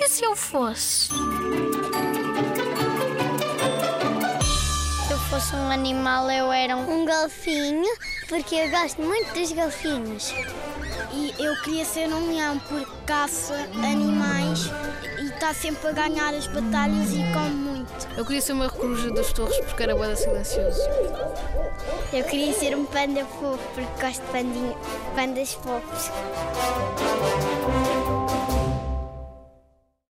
E se eu fosse? Se eu fosse um animal, eu era um golfinho, porque eu gosto muito dos golfinhos. E eu queria ser um leão, porque caça animais e está sempre a ganhar as batalhas e come muito. Eu queria ser uma coruja das torres porque era boa silencioso. Eu queria ser um panda fofo, porque gosto de pandinho, pandas fofos.